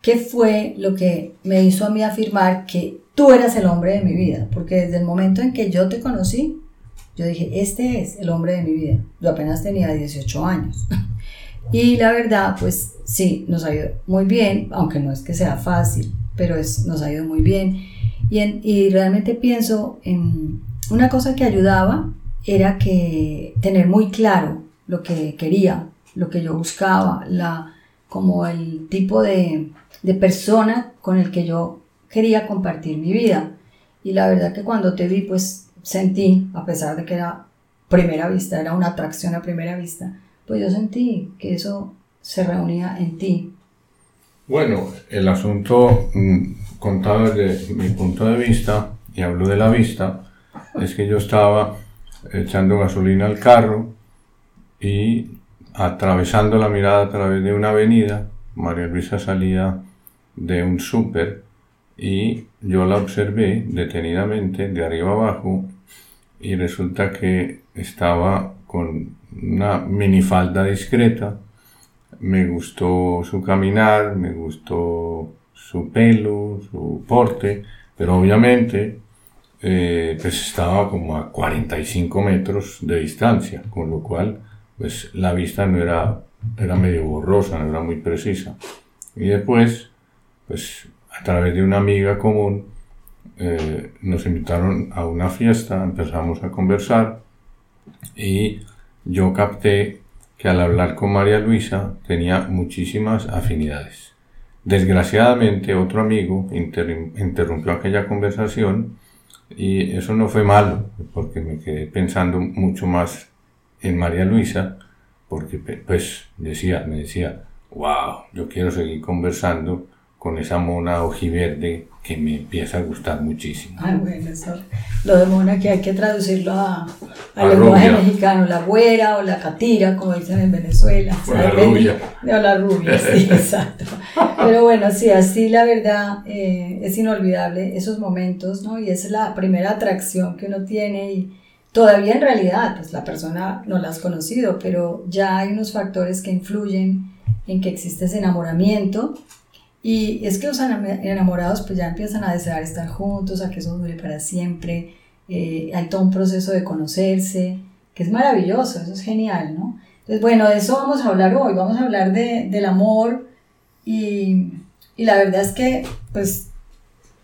¿Qué fue lo que me hizo a mí afirmar que tú eras el hombre de mi vida? Porque desde el momento en que yo te conocí, yo dije, este es el hombre de mi vida. Yo apenas tenía 18 años. Y la verdad, pues sí, nos ha ido muy bien, aunque no es que sea fácil, pero es, nos ha ido muy bien. Y, y realmente pienso en una cosa que ayudaba, era que tener muy claro lo que quería, lo que yo buscaba, la, como el tipo de, de persona con el que yo quería compartir mi vida. Y la verdad que cuando te vi, pues sentí, a pesar de que era primera vista, era una atracción a primera vista, pues yo sentí que eso se reunía en ti. Bueno, el asunto mm, contado desde mi punto de vista, y hablo de la vista, es que yo estaba echando gasolina al carro y atravesando la mirada a través de una avenida, María Luisa salía de un súper y yo la observé detenidamente de arriba abajo y resulta que estaba con una minifalda discreta. Me gustó su caminar, me gustó su pelo, su porte, pero obviamente eh, pues estaba como a 45 metros de distancia, con lo cual pues la vista no era, era medio borrosa, no era muy precisa. Y después pues a través de una amiga común eh, nos invitaron a una fiesta, empezamos a conversar y yo capté que al hablar con María Luisa tenía muchísimas afinidades. Desgraciadamente otro amigo interrumpió aquella conversación y eso no fue malo porque me quedé pensando mucho más en María Luisa porque pues decía, me decía, wow, yo quiero seguir conversando con esa mona ojiverde que me empieza a gustar muchísimo. Ah, bueno, eso, lo de mona que hay que traducirlo a, al lenguaje mexicano, la güera o la catira, como dicen en Venezuela. O la rubia. La rubia, sí, exacto. Pero bueno, sí, así la verdad eh, es inolvidable esos momentos, ¿no? Y es la primera atracción que uno tiene y todavía en realidad, pues la persona no la has conocido, pero ya hay unos factores que influyen en que existe ese enamoramiento y es que los enamorados pues ya empiezan a desear estar juntos, a que eso dure para siempre. Eh, hay todo un proceso de conocerse, que es maravilloso, eso es genial, ¿no? Entonces, bueno, de eso vamos a hablar hoy, vamos a hablar de, del amor y, y, la verdad es que pues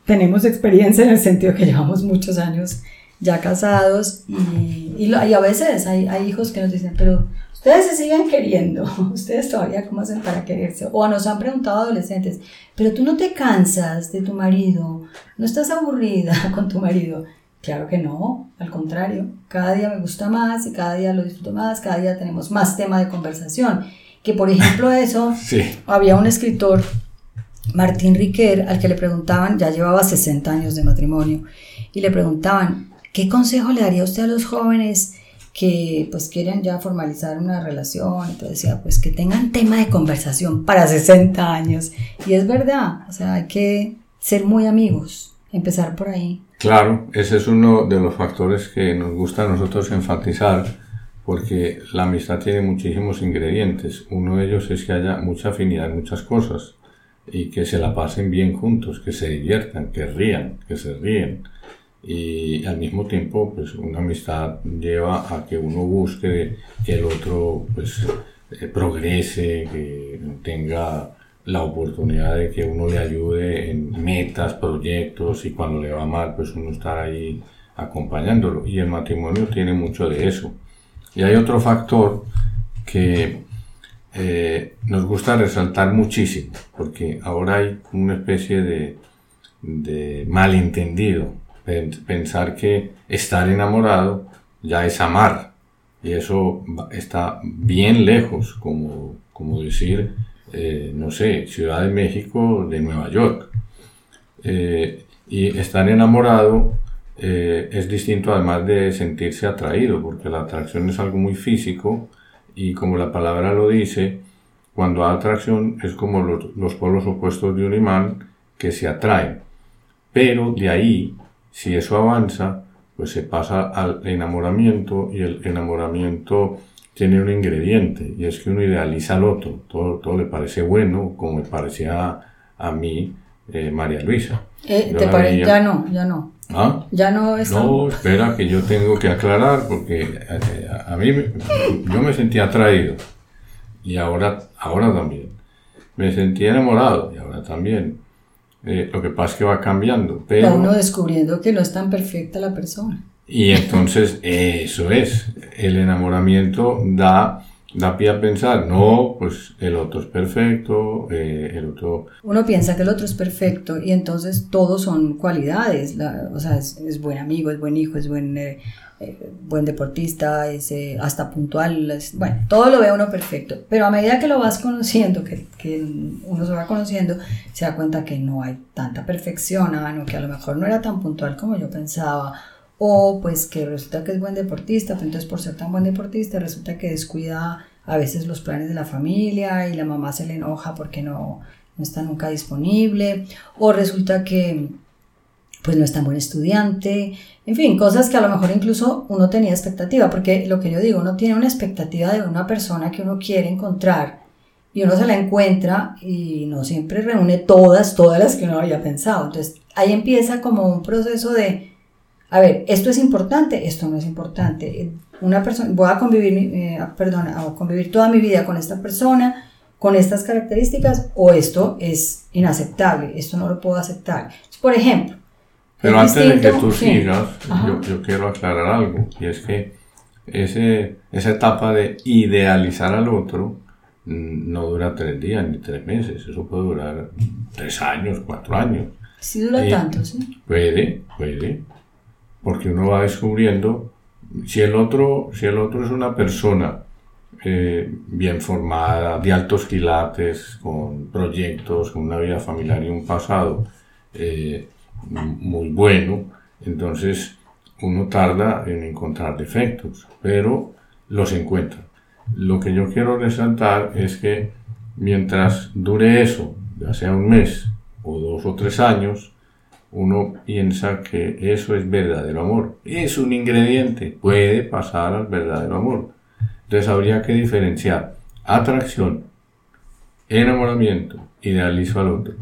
tenemos experiencia en el sentido que llevamos muchos años ya casados y, y, y a veces hay, hay hijos que nos dicen, pero Ustedes se siguen queriendo, ustedes todavía cómo hacen para quererse. O nos han preguntado adolescentes, pero tú no te cansas de tu marido, no estás aburrida con tu marido. Claro que no, al contrario, cada día me gusta más y cada día lo disfruto más, cada día tenemos más tema de conversación. Que por ejemplo eso, había un escritor, Martín Riquer, al que le preguntaban, ya llevaba 60 años de matrimonio, y le preguntaban, ¿qué consejo le daría usted a los jóvenes? que pues quieren ya formalizar una relación, entonces decía, pues que tengan tema de conversación para 60 años. Y es verdad, o sea, hay que ser muy amigos, empezar por ahí. Claro, ese es uno de los factores que nos gusta a nosotros enfatizar, porque la amistad tiene muchísimos ingredientes. Uno de ellos es que haya mucha afinidad en muchas cosas y que se la pasen bien juntos, que se diviertan, que rían, que se ríen y al mismo tiempo pues una amistad lleva a que uno busque que el otro pues eh, progrese, que tenga la oportunidad de que uno le ayude en metas, proyectos y cuando le va mal pues uno estar ahí acompañándolo y el matrimonio tiene mucho de eso. Y hay otro factor que eh, nos gusta resaltar muchísimo porque ahora hay una especie de, de malentendido pensar que estar enamorado ya es amar. Y eso está bien lejos, como, como decir, eh, no sé, Ciudad de México de Nueva York. Eh, y estar enamorado eh, es distinto además de sentirse atraído, porque la atracción es algo muy físico y como la palabra lo dice, cuando hay atracción es como los, los polos opuestos de un imán que se atraen. Pero de ahí, si eso avanza, pues se pasa al enamoramiento y el enamoramiento tiene un ingrediente y es que uno idealiza al otro, todo, todo le parece bueno como me parecía a, mí eh, María Luisa. Eh, ¿Te parece? Ya no, ya no. ¿Ah? Ya no es No, espera que yo tengo que aclarar porque eh, a, mí yo me sentía atraído y ahora, ahora también. Me sentía enamorado y ahora también. Lo que pasa es que va cambiando. Pero... Va uno descubriendo que no es tan perfecta la persona. Y entonces eso es, el enamoramiento da, da pie a pensar, no, pues el otro es perfecto, eh, el otro... Uno piensa que el otro es perfecto y entonces todos son cualidades, o sea, es, buen amigo, es buen hijo, es buen, eh, eh, buen deportista, es hasta puntual, bueno, todo lo ve uno perfecto, pero a medida que lo vas conociendo, que, que, uno se va conociendo, se da cuenta que no hay tanta perfección, ah, no, que a lo mejor no era tan puntual como yo pensaba, o pues que resulta que es buen deportista, pero entonces por ser tan buen deportista resulta que descuida a veces los planes de la familia y la mamá se le enoja porque no, no está nunca disponible, o resulta que pues no es tan buen estudiante, en fin, cosas que a lo mejor incluso uno tenía expectativa, porque lo que yo digo, uno tiene una expectativa de una persona que uno quiere encontrar y uno se la encuentra y no siempre reúne todas, todas las que uno había pensado. Entonces ahí empieza como un proceso de a ver, esto es importante, esto no es importante. Una persona, voy a convivir, eh, perdón, a convivir toda mi vida con esta persona, con estas características, o esto es inaceptable, esto no lo puedo aceptar. Por ejemplo. Pero antes de que tú sigas, yo, quiero aclarar algo, y es que ese, esa etapa de idealizar al otro mm, no dura tres días ni tres meses, eso puede durar tres años, cuatro años. Si dura tanto, sí. Puede, puede porque uno va descubriendo si el otro, si el otro es una persona eh, bien formada, de altos quilates, con proyectos, con una vida familiar y un pasado eh, muy bueno, entonces uno tarda en encontrar defectos, pero los encuentra. Lo que yo quiero resaltar es que mientras dure eso, ya sea un mes o dos o tres años, uno piensa que eso es verdadero amor. Es un ingrediente, puede pasar al verdadero amor. Entonces habría que diferenciar atracción, enamoramiento, idealizo al otro.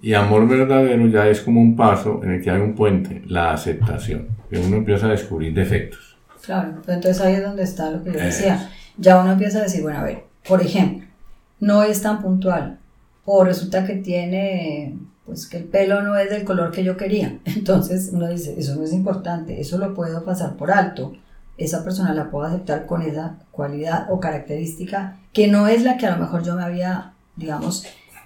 Y amor verdadero ya es como un paso en el que hay un puente, la aceptación, que uno empieza a descubrir defectos. Claro, entonces ahí es donde está lo que yo decía. Ya uno empieza a decir, bueno, a ver, por ejemplo, no es tan puntual, o resulta que tiene pues que el pelo no es del color que yo quería. Entonces uno dice, eso no es importante, eso lo puedo pasar por alto. Esa persona la puedo aceptar con esa cualidad o característica que no es la que a lo mejor yo me había, digamos,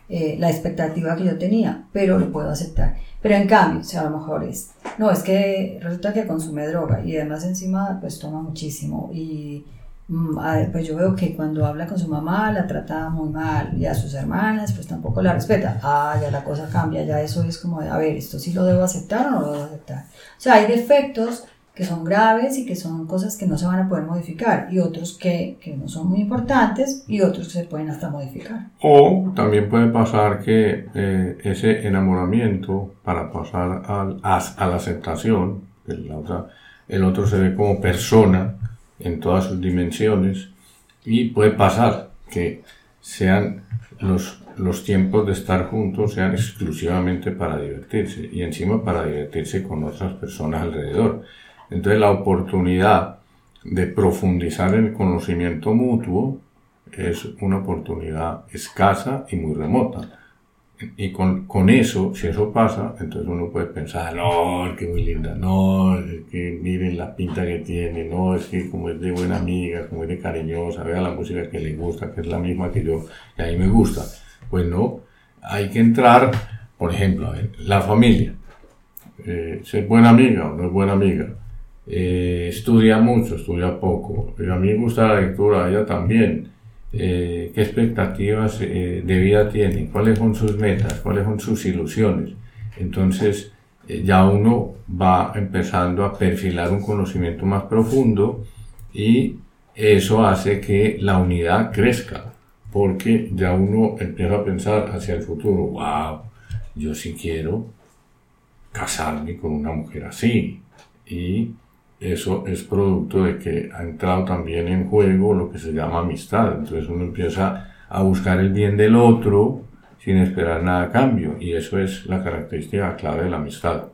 eh, la expectativa que yo tenía, pero lo puedo aceptar. Pero en cambio, o sea, a lo mejor es, no, es que resulta que consume droga y además encima pues toma muchísimo y Mm, pues yo veo que cuando habla con su mamá la trata muy mal y a sus hermanas pues tampoco la respeta. Ah, ya la cosa cambia, ya eso es como de, a ver, esto sí lo debo aceptar o no lo debo aceptar. O sea, hay defectos que son graves y que son cosas que no se van a poder modificar y otros que, que no son muy importantes y otros que se pueden hasta modificar. O también puede pasar que eh, ese enamoramiento para pasar al, a, a, la aceptación, la otra, el otro se ve como persona, en todas sus dimensiones y puede pasar que sean los, los tiempos de estar juntos sean exclusivamente para divertirse y encima para divertirse con otras personas alrededor. Entonces la oportunidad de profundizar en el conocimiento mutuo es una oportunidad escasa y muy remota. Y con, con, eso, si eso pasa, entonces uno puede pensar, no, es que muy linda, no, es que miren la pinta que tiene, no, es que como es de buena amiga, como es de cariñosa, vea la música que le gusta, que es la misma que yo, que a mí me gusta. Pues no, hay que entrar, por ejemplo, la familia. Eh, ser buena amiga o no es buena amiga. Eh, estudia mucho, estudia poco. a mí me gusta la lectura, a ella también eh, qué expectativas eh, de vida tienen, cuáles son sus metas, cuáles son sus ilusiones. Entonces eh, ya uno va empezando a perfilar un conocimiento más profundo y eso hace que la unidad crezca, porque ya uno empieza a pensar hacia el futuro, wow, yo sí quiero casarme con una mujer así. Y eso es producto de que ha entrado también en juego lo que se llama amistad. Entonces uno empieza a buscar el bien del otro sin esperar nada a cambio. Y eso es la característica clave de la amistad.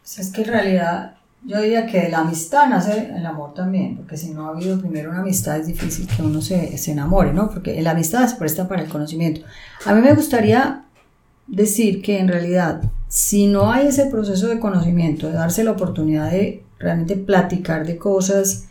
Pues es que en realidad yo diría que la amistad nace el amor también, porque si no ha habido primero una amistad es difícil que uno se, se enamore, ¿no? Porque la amistad se presta para el conocimiento. A mí me gustaría decir que en realidad si no hay ese proceso de conocimiento, de darse la oportunidad de realmente platicar de cosas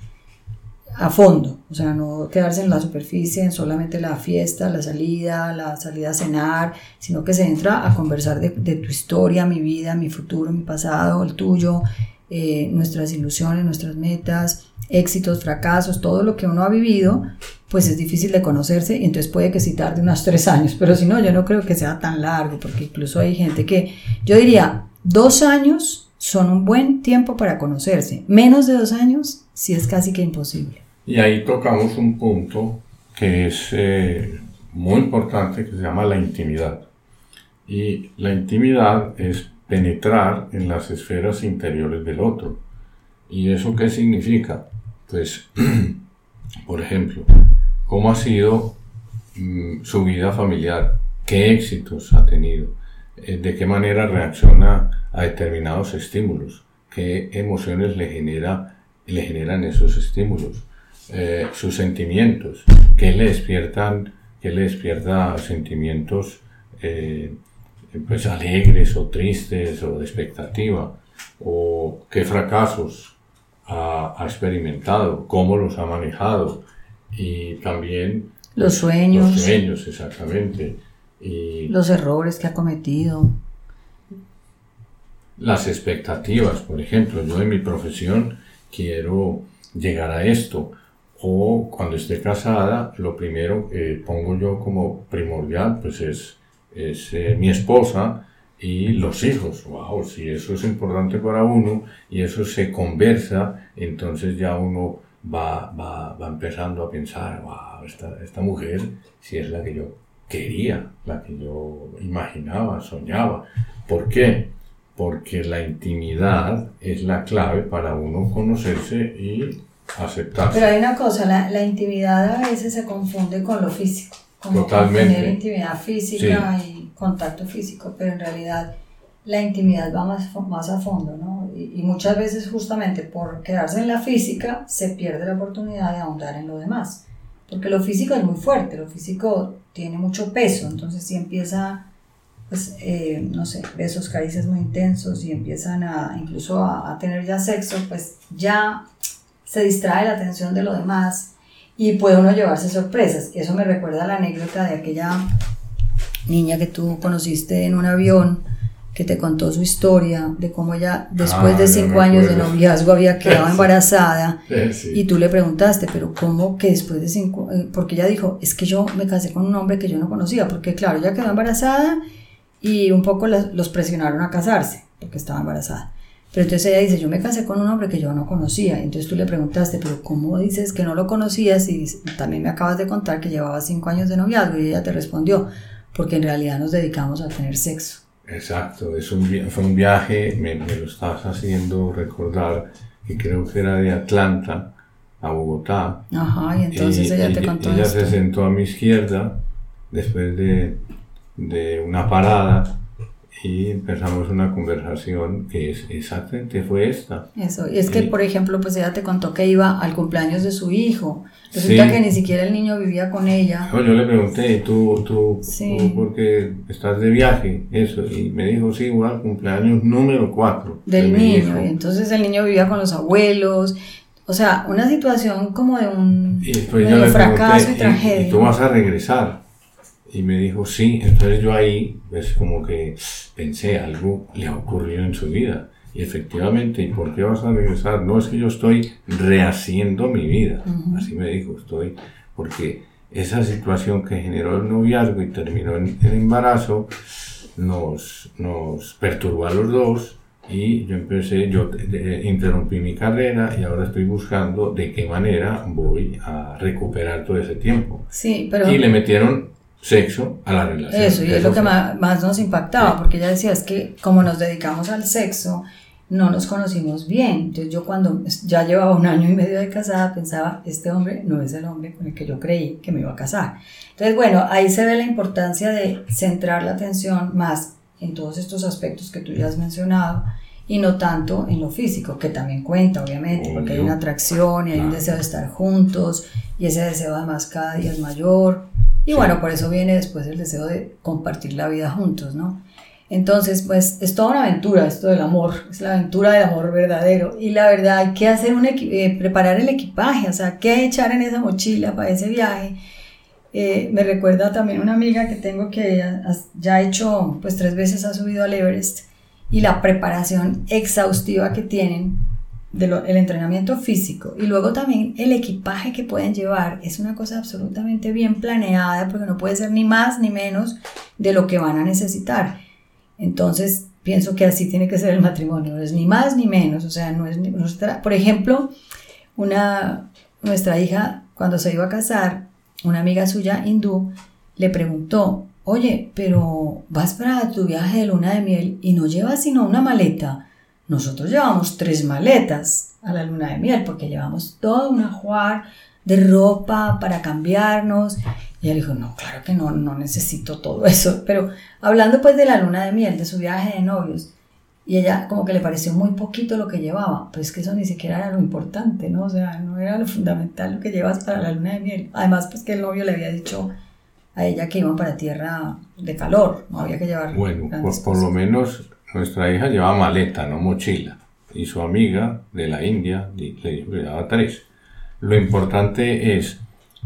a fondo, o sea, no quedarse en la superficie, en solamente la fiesta, la salida, la salida a cenar, sino que se entra a conversar de, tu historia, mi vida, mi futuro, mi pasado, el tuyo, eh, nuestras ilusiones, nuestras metas, éxitos, fracasos, todo lo que uno ha vivido, pues es difícil de conocerse y entonces puede que sí tarde unos tres años, pero si no, yo no creo que sea tan largo, porque incluso hay gente que, yo diría, dos años son un buen tiempo para conocerse, menos de dos años sí es casi que imposible. Y ahí tocamos un punto que es eh, muy importante, que se llama la intimidad. Y la intimidad es penetrar en las esferas interiores del otro. ¿Y eso qué significa? Pues, por ejemplo, ¿cómo ha sido mm, su vida familiar? ¿Qué éxitos ha tenido? Eh, ¿De qué manera reacciona a determinados estímulos? ¿Qué emociones le, genera, le generan esos estímulos? Eh, sus sentimientos, ¿qué le despiertan, qué le despierta sentimientos eh, pues alegres o tristes o de expectativa, o qué fracasos ha, experimentado, cómo los ha manejado y también los sueños. Los sueños, exactamente. Y los errores que ha cometido. Las expectativas, por ejemplo, yo en mi profesión quiero llegar a esto. O cuando esté casada, lo primero que pongo yo como primordial, pues es es eh, mi esposa y los hijos. Wow, si eso es importante para uno y eso se conversa, entonces ya uno va, va, va empezando a pensar, wow, esta, esta mujer si es la que yo quería, la que yo imaginaba, soñaba. ¿Por qué? Porque la intimidad es la clave para uno conocerse y aceptarse. Pero hay una cosa, la, la intimidad a veces se confunde con lo físico. Totalmente. tener intimidad física y contacto físico, pero en realidad la intimidad va más, más a fondo, ¿no? Y, muchas veces justamente por quedarse en la física se pierde la oportunidad de ahondar en lo demás, porque lo físico es muy fuerte, lo físico tiene mucho peso, entonces si empieza, pues, eh, no sé, besos, caricias muy intensos y empiezan a incluso a, a tener ya sexo, pues ya se distrae la atención de lo demás y puede uno llevarse sorpresas. Eso me recuerda a la anécdota de aquella niña que tú conociste en un avión que te contó su historia de cómo ella después de ah, cinco años de noviazgo había quedado embarazada y tú le preguntaste, pero ¿cómo que después de cinco? Eh, porque ella dijo, es que yo me casé con un hombre que yo no conocía, porque claro, ella quedó embarazada y un poco los presionaron a casarse porque estaba embarazada. Pero entonces ella dice, yo me casé con un hombre que yo no conocía. Entonces tú le preguntaste, pero ¿cómo dices que no lo conocías? Y también me acabas de contar que llevaba cinco años de noviazgo y ella te respondió, porque en realidad nos dedicamos a tener sexo. Exacto, es un, fue un viaje, me, lo estabas haciendo recordar, que creo que era de Atlanta a Bogotá. Ajá, y entonces ella te contó Ella se sentó a mi izquierda después de, de una parada y empezamos una conversación que es exactamente fue esta. Eso, y es que, por ejemplo, pues ella te contó que iba al cumpleaños de su hijo. Resulta que ni siquiera el niño vivía con ella. yo le pregunté, ¿tú, tú, tú porque estás de viaje? Eso, y me dijo, sí, voy al cumpleaños número 4. Del niño, y entonces el niño vivía con los abuelos. O sea, una situación como de un fracaso y, tragedia. Y tú vas a regresar. Y me dijo, sí, entonces yo ahí, pues como que pensé, algo le ha ocurrido en su vida. Y efectivamente, ¿y por qué vas a regresar? No es que yo estoy rehaciendo mi vida, así me dijo, estoy, porque esa situación que generó el noviazgo y terminó en el embarazo, nos, nos perturbó a los dos y yo empecé, yo interrumpí mi carrera y ahora estoy buscando de qué manera voy a recuperar todo ese tiempo. Sí, pero... Y le metieron sexo a la relación. Eso, y es lo que más, más, nos impactaba, porque ella decía, es que como nos dedicamos al sexo, no nos conocimos bien. Entonces yo cuando ya llevaba un año y medio de casada pensaba, este hombre no es el hombre con el que yo creí que me iba a casar. Entonces bueno, ahí se ve la importancia de centrar la atención más en todos estos aspectos que tú ya has mencionado y no tanto en lo físico, que también cuenta obviamente, porque hay una atracción y hay un deseo de estar juntos y ese deseo además cada día es mayor. Y bueno, por eso viene después el deseo de compartir la vida juntos, ¿no? Entonces, pues es toda una aventura esto del amor, es la aventura del amor verdadero. Y la verdad hay que hacer un eh, preparar el equipaje, o sea, qué echar en esa mochila para ese viaje. Eh, me recuerda también una amiga que tengo que ya ha hecho, pues tres veces ha subido al Everest y la preparación exhaustiva que tienen del entrenamiento físico y luego también el equipaje que pueden llevar es una cosa absolutamente bien planeada porque no puede ser ni más ni menos de lo que van a necesitar. Entonces, pienso que así tiene que ser el matrimonio, no es ni más ni menos, o sea, no es por ejemplo, una, nuestra hija cuando se iba a casar, una amiga suya hindú le preguntó, oye, pero vas para tu viaje de luna de miel y no llevas sino una maleta. Nosotros llevamos tres maletas a la luna de miel porque llevamos todo un ajuar de ropa para cambiarnos y él dijo, no, claro que no, no necesito todo eso. Pero hablando pues de la luna de miel, de su viaje de novios, y ella como que le pareció muy poquito lo que llevaba, pues que eso ni siquiera era lo importante, ¿no? O sea, no era lo fundamental lo que llevas para la luna de miel. Además, pues que el novio le había dicho a ella que iban para tierra de calor, no había que llevar. Bueno, pues por lo menos nuestra hija llevaba maleta, no mochila. Y su amiga de la India le dijo que llevaba tres. Lo importante es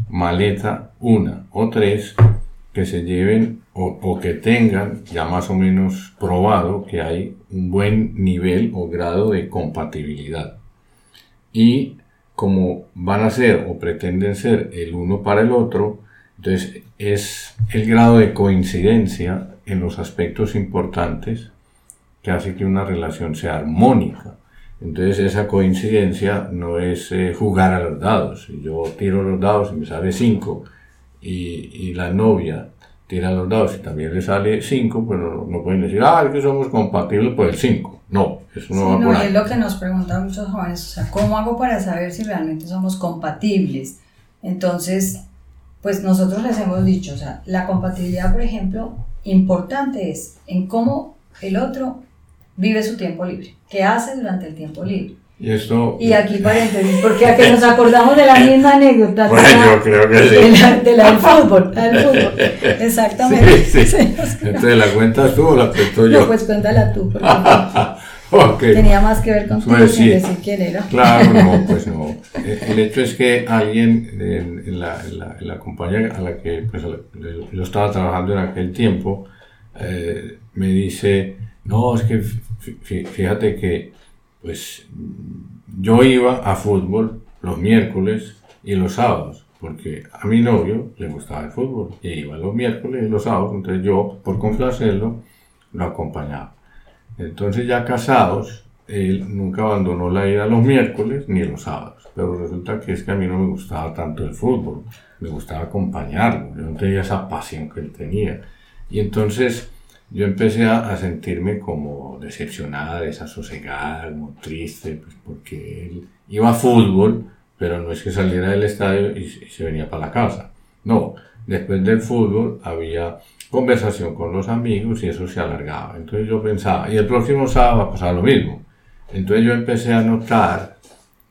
maleta una o tres que se lleven o, que tengan ya más o menos probado que hay un buen nivel o grado de compatibilidad. Y como van a ser o pretenden ser el uno para el otro, entonces es el grado de coincidencia en los aspectos importantes que hace que una relación sea armónica. Entonces esa coincidencia no es eh, jugar a los dados. Yo tiro los dados y me sale 5 y, la novia tira los dados y también le sale 5, pues no, pueden decir, ah, es que somos compatibles por el 5. No, eso no va no, Es lo que nos preguntan muchos jóvenes, o sea, ¿cómo hago para saber si realmente somos compatibles? Entonces, pues nosotros les hemos dicho, o sea, la compatibilidad, por ejemplo, importante es en cómo el otro vive su tiempo libre. ¿Qué hace durante el tiempo libre? Y, esto, y aquí paréntesis, porque aquí nos acordamos de la misma anécdota. Bueno, yo creo que sí. De la, del fútbol, del fútbol. Exactamente. Sí, sí. Entonces, ¿la cuentas tú o la cuento yo? No, pues cuéntala tú. okay. Tenía más que ver con pues, sí. decir quién era. Claro, no, pues no. El hecho es que alguien en, la, en la, compañía a la que pues, yo estaba trabajando en aquel tiempo eh, me dice no, es que fíjate que pues yo iba a fútbol los miércoles y los sábados, porque a mi novio le gustaba el fútbol y iba los miércoles y los sábados, entonces yo, por complacerlo, lo acompañaba. Entonces ya casados, él nunca abandonó la ida los miércoles ni los sábados, pero resulta que es que a mí no me gustaba tanto el fútbol, me gustaba acompañarlo, yo no tenía esa pasión que él tenía. Y entonces yo empecé a, sentirme como decepcionada, desasosegada, muy triste, pues porque él iba a fútbol, pero no es que saliera del estadio y, se venía para la casa. No, después del fútbol había conversación con los amigos y eso se alargaba. Entonces yo pensaba, y el próximo sábado va a pasar lo mismo. Entonces yo empecé a notar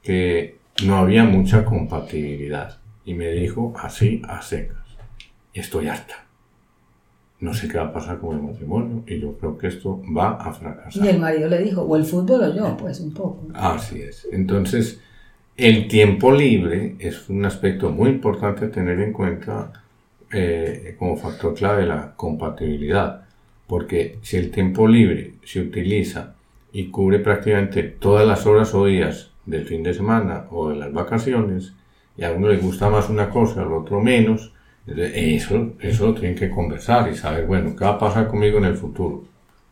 que no había mucha compatibilidad. Y me dijo así a secas, estoy harta no sé qué va a pasar con el matrimonio y yo creo que esto va a fracasar. Y el marido le dijo, o el fútbol o yo, pues un poco. Así es. Entonces, el tiempo libre es un aspecto muy importante a tener en cuenta eh, como factor clave la compatibilidad, porque si el tiempo libre se utiliza y cubre prácticamente todas las horas o días del fin de semana o de las vacaciones, y a uno le gusta más una cosa, al otro menos, Eso, eso lo tienen que conversar y saber, bueno, ¿qué va a pasar conmigo en el futuro?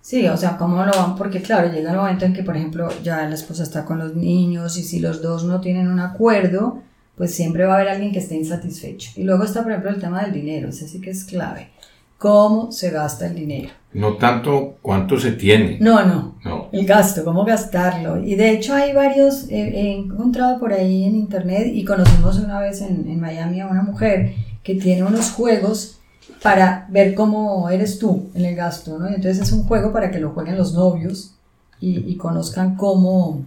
Sí, o sea, ¿cómo lo van? Porque claro, llega el momento en que, por ejemplo, ya la esposa está con los niños y si los dos no tienen un acuerdo, pues siempre va a haber alguien que esté insatisfecho. Y luego está, por ejemplo, el tema del dinero, ese sí que es clave. ¿Cómo se gasta el dinero? No tanto cuánto se tiene. No, no. no. El gasto, cómo gastarlo. Y de hecho hay varios, he encontrado por ahí en internet y conocimos una vez en, en Miami a una mujer que tiene unos juegos para ver cómo eres tú en el gasto, ¿no? entonces es un juego para que lo jueguen los novios y, conozcan cómo,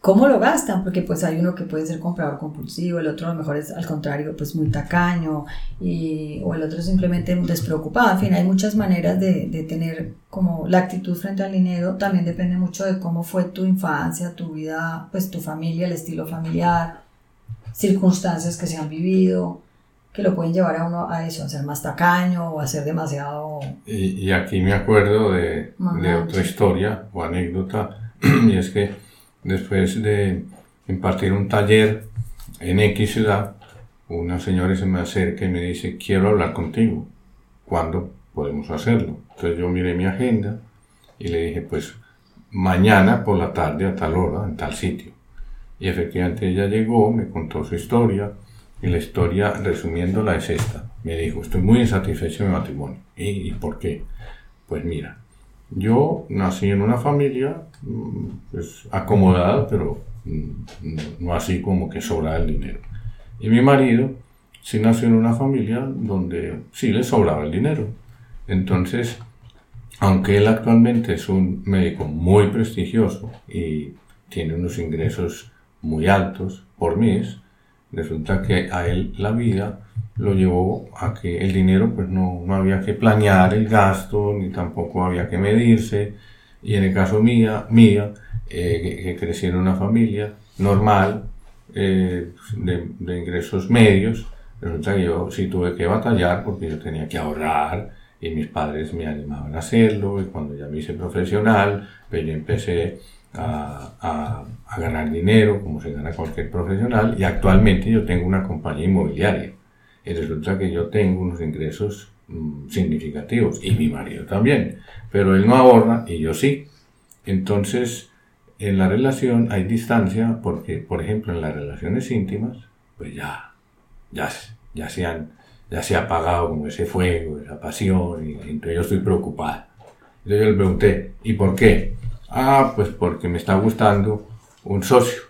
cómo lo gastan, porque pues hay uno que puede ser comprador compulsivo, el otro a lo mejor es al contrario, pues muy tacaño, y, o el otro simplemente despreocupado, en fin, hay muchas maneras de, de tener como la actitud frente al dinero, también depende mucho de cómo fue tu infancia, tu vida, pues tu familia, el estilo familiar, circunstancias que se han vivido, que lo pueden llevar a uno a eso, a ser más tacaño o a ser demasiado... Y, aquí me acuerdo de, de, otra historia o anécdota, y es que después de impartir un taller en X ciudad, una señora se me acerca y me dice, quiero hablar contigo, ¿cuándo podemos hacerlo? Entonces yo miré mi agenda y le dije, pues mañana por la tarde a tal hora, en tal sitio. Y efectivamente ella llegó, me contó su historia, y la historia, resumiéndola, es esta. Me dijo, estoy muy insatisfecho en mi matrimonio. ¿Y, por qué? Pues mira, yo nací en una familia mm, pues, acomodada, pero mm, no así como que sobraba el dinero. Y mi marido sí nació en una familia donde sí le sobraba el dinero. Entonces, aunque él actualmente es un médico muy prestigioso y tiene unos ingresos muy altos por mes, resulta que a él la vida lo llevó a que el dinero pues no, no había que planear el gasto ni tampoco había que medirse. Y en el caso mía, mía eh, que, crecí en una familia normal eh, de, de, ingresos medios resulta que yo sí tuve que batallar porque yo tenía que ahorrar y mis padres me animaban a hacerlo. Y cuando ya me hice profesional pues yo empecé a, ganar dinero como se gana cualquier profesional y actualmente yo tengo una compañía inmobiliaria y resulta que yo tengo unos ingresos mm, significativos y mi marido también, pero él no ahorra y yo sí. Entonces, en la relación hay distancia porque, por ejemplo, en las relaciones íntimas, pues ya, ya, ya se han, ya se ha apagado como ese fuego, esa pasión, y entonces yo estoy preocupado. Entonces yo le pregunté, ¿y por qué? Ah, pues porque me está gustando un socio.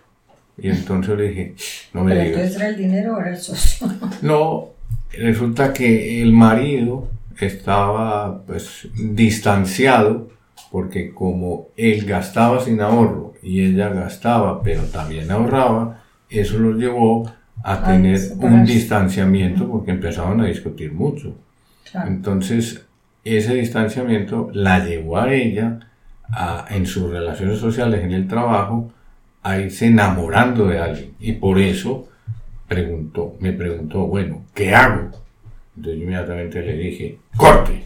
Y entonces le dije, no me ¿Pero entonces era el dinero o era el socio? no, resulta que el marido estaba pues distanciado porque como él gastaba sin ahorro y ella gastaba pero también ahorraba, eso los llevó a tener un distanciamiento porque empezaban a discutir mucho. Entonces, ese distanciamiento la llevó a ella en sus relaciones sociales, en el trabajo, a irse enamorando de alguien. Y por eso preguntó, me preguntó, bueno, ¿qué hago? Entonces yo inmediatamente le dije, corte,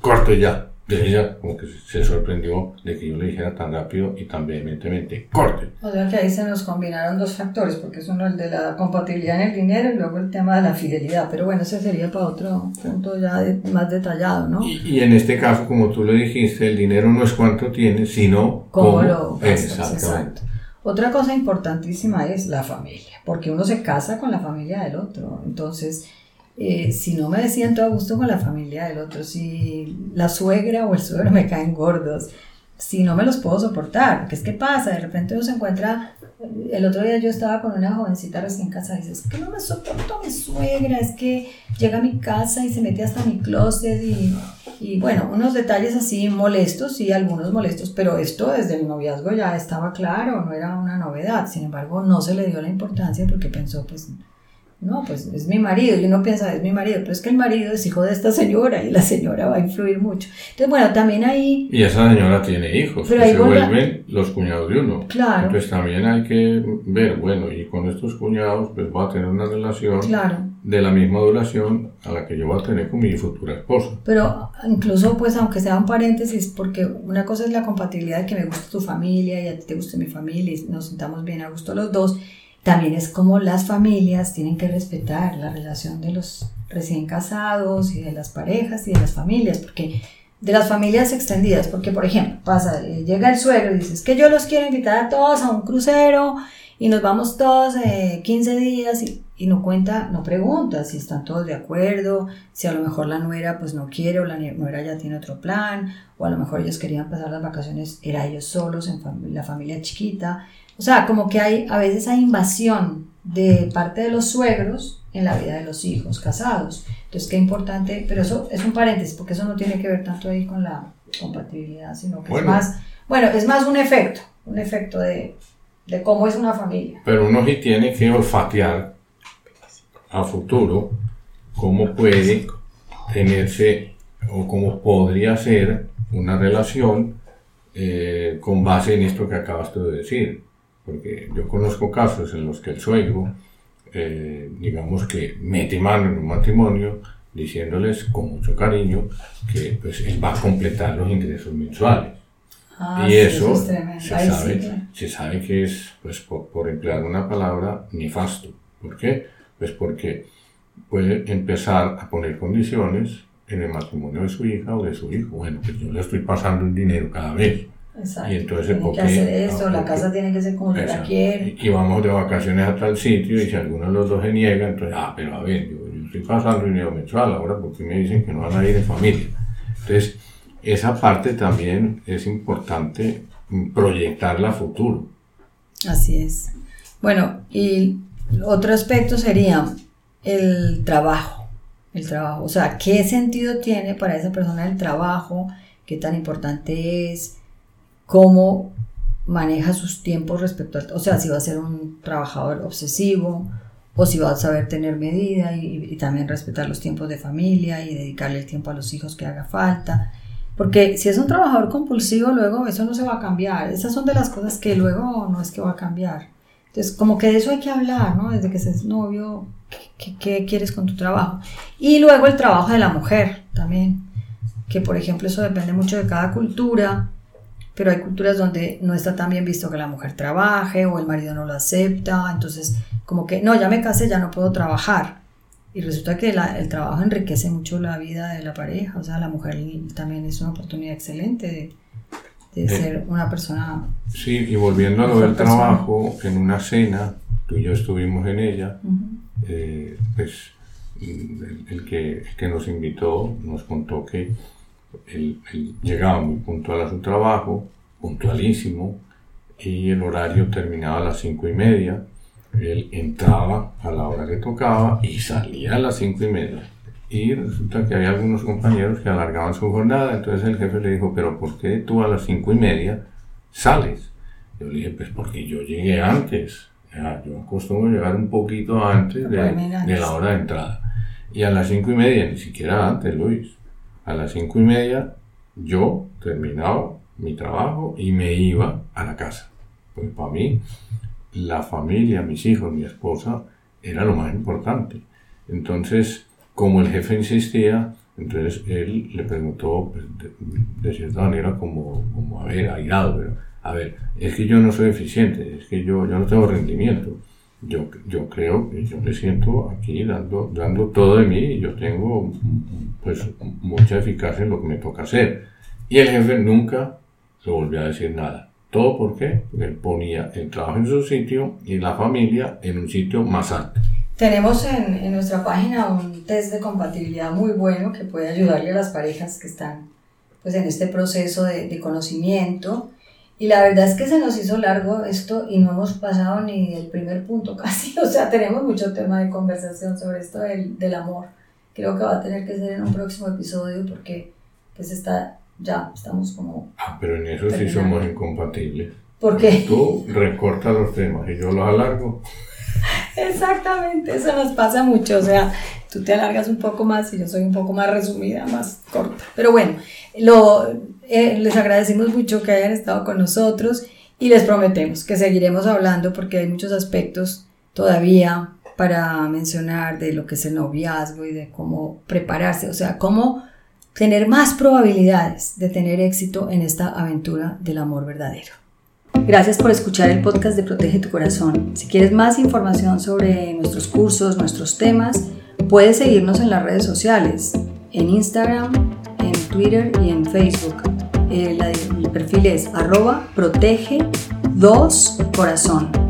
corte ya ella como que se sorprendió de que yo le dijera tan rápido y tan vehementemente, corte. O sea que ahí se nos combinaron dos factores, porque es uno el de la compatibilidad en el dinero y luego el tema de la fidelidad. Pero bueno, ese sería para otro punto ya más detallado, ¿no? Y, en este caso, como tú lo dijiste, el dinero no es cuánto tienes, sino cómo, lo gastas. Exactamente. Otra cosa importantísima es la familia, porque uno se casa con la familia del otro. Entonces, eh, si no me siento a gusto con la familia del otro, si la suegra o el suegro me caen gordos, si no me los puedo soportar, ¿qué es que pasa? De repente uno se encuentra, el otro día yo estaba con una jovencita recién casada y dice, es que no me soporto a mi suegra, es que llega a mi casa y se mete hasta mi closet y, y bueno, unos detalles así molestos, sí, algunos molestos, pero esto desde el noviazgo ya estaba claro, no era una novedad, sin embargo no se le dio la importancia porque pensó, pues no, pues es mi marido, y uno piensa, es mi marido, pero es que el marido es hijo de esta señora y la señora va a influir mucho. Entonces, bueno, también ahí... Y esa señora tiene hijos, que se vuelven los cuñados de uno. Claro. Entonces también hay que ver, bueno, y con estos cuñados pues va a tener una relación de la misma duración a la que yo voy a tener con mi futura esposa. Pero incluso, pues, aunque sea un paréntesis, porque una cosa es la compatibilidad de que me guste tu familia y a ti te guste mi familia y nos sintamos bien a gusto los dos, también es como las familias tienen que respetar la relación de los recién casados y de las parejas y de las familias, porque de las familias extendidas, porque por ejemplo, pasa, eh, llega el suegro y dices que yo los quiero invitar a todos a un crucero y nos vamos todos eh, 15 días y, no cuenta, no pregunta si están todos de acuerdo, si a lo mejor la nuera pues no quiere o la nuera ya tiene otro plan, o a lo mejor ellos querían pasar las vacaciones, era ellos solos en la familia chiquita. O sea, como que hay, a veces hay invasión de parte de los suegros en la vida de los hijos casados. Entonces, qué importante, pero eso es un paréntesis, porque eso no tiene que ver tanto ahí con la compatibilidad, sino que es más, bueno, es más un efecto, un efecto de, de cómo es una familia. Pero uno sí tiene que olfatear a futuro cómo puede tenerse o cómo podría ser una relación eh, con base en esto que acabas de decir. Porque yo conozco casos en los que el suegro eh, digamos que mete mano en un matrimonio diciéndoles con mucho cariño que pues él va a completar los ingresos mensuales. Ah, y eso, se, sabe, se sabe que es, pues por, emplear una palabra, nefasto. ¿Por qué? Pues porque puede empezar a poner condiciones en el matrimonio de su hija o de su hijo. Bueno, pues yo le estoy pasando el dinero cada vez. Exacto. Y entonces, tiene que hacer esto, la casa tiene que ser como yo la quiero. Y vamos de vacaciones a tal sitio y si alguno de los dos se niega, entonces, ah, pero a ver, yo, estoy pasando dinero mensual ahora porque me dicen que no van a ir en familia. Entonces, esa parte también es importante proyectarla a futuro. Así es. Bueno, y otro aspecto sería el trabajo. El trabajo, o sea, ¿qué sentido tiene para esa persona el trabajo? ¿Qué tan importante es? Cómo maneja sus tiempos respecto a, o sea, si va a ser un trabajador obsesivo o si va a saber tener medida y, también respetar los tiempos de familia y dedicarle el tiempo a los hijos que haga falta. Porque si es un trabajador compulsivo, luego eso no se va a cambiar. Esas son de las cosas que luego no es que va a cambiar. Entonces, como que de eso hay que hablar, ¿no? Desde que seas novio, ¿qué, qué quieres con tu trabajo? Y luego el trabajo de la mujer también. Que, por ejemplo, eso depende mucho de cada cultura pero hay culturas donde no está tan bien visto que la mujer trabaje o el marido no lo acepta, entonces como que no, ya me casé, ya no puedo trabajar. Y resulta que el trabajo enriquece mucho la vida de la pareja, o sea, la mujer también es una oportunidad excelente de, ser una persona. Sí, y volviendo a lo del trabajo, en una cena, tú y yo estuvimos en ella, eh, pues el, que, el que nos invitó nos contó que él, llegaba muy puntual a su trabajo, puntualísimo, y el horario terminaba a las cinco y media. Él entraba a la hora que tocaba y salía a las cinco y media. Y resulta que había algunos compañeros que alargaban su jornada, entonces el jefe le dijo, pero ¿por qué tú a las cinco y media sales? Yo le dije, pues porque yo llegué antes. yo acostumbro llegar un poquito antes de, de la hora de entrada. Y a las cinco y media, ni siquiera antes, Luis a las cinco y media yo terminaba mi trabajo y me iba a la casa. Pues para mí, la familia, mis hijos, mi esposa, era lo más importante. Entonces, como el jefe insistía, entonces él le preguntó pues, de, cierta manera como, como, a ver, airado, pero a ver, es que yo no soy eficiente, es que yo, yo no tengo rendimiento yo, yo creo que yo me siento aquí dando, dando todo de mí y yo tengo pues mucha eficacia en lo que me toca hacer. Y el jefe nunca se volvió a decir nada. ¿Todo? Porque él ponía el trabajo en su sitio y la familia en un sitio más alto. Tenemos en, en nuestra página un test de compatibilidad muy bueno que puede ayudarle a las parejas que están pues en este proceso de, de conocimiento y la verdad es que se nos hizo largo esto y no hemos pasado ni el primer punto casi. O sea, tenemos mucho tema de conversación sobre esto del, del amor. Creo que va a tener que ser en un próximo episodio porque pues está, ya estamos como... Ah, pero en eso sí somos incompatibles. ¿Por qué? Tú recortas los temas y yo los alargo. Exactamente, eso nos pasa mucho. O sea, tú te alargas un poco más y yo soy un poco más resumida, más corta. Pero bueno, lo, eh, les agradecemos mucho que hayan estado con nosotros y les prometemos que seguiremos hablando porque hay muchos aspectos todavía para mencionar de lo que es el noviazgo y de cómo prepararse, o sea, cómo tener más probabilidades de tener éxito en esta aventura del amor verdadero. Gracias por escuchar el podcast de Protege tu Corazón. Si quieres más información sobre nuestros cursos, nuestros temas, Puedes seguirnos en las redes sociales, en Instagram, en Twitter y en Facebook. El, perfil es arroba protege 2 corazón.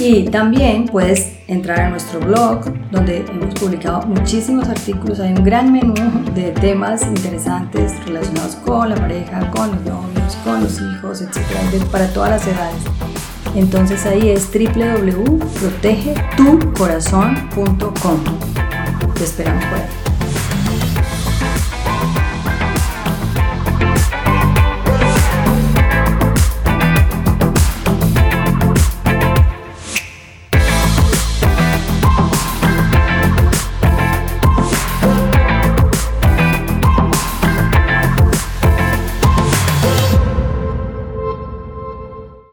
Y también puedes entrar a nuestro blog donde hemos publicado muchísimos artículos. Hay un gran menú de temas interesantes relacionados con la pareja, con los novios, con los hijos, etcétera, para todas las edades. Entonces ahí es www.protegetucorazon.com. Te esperamos por ahí.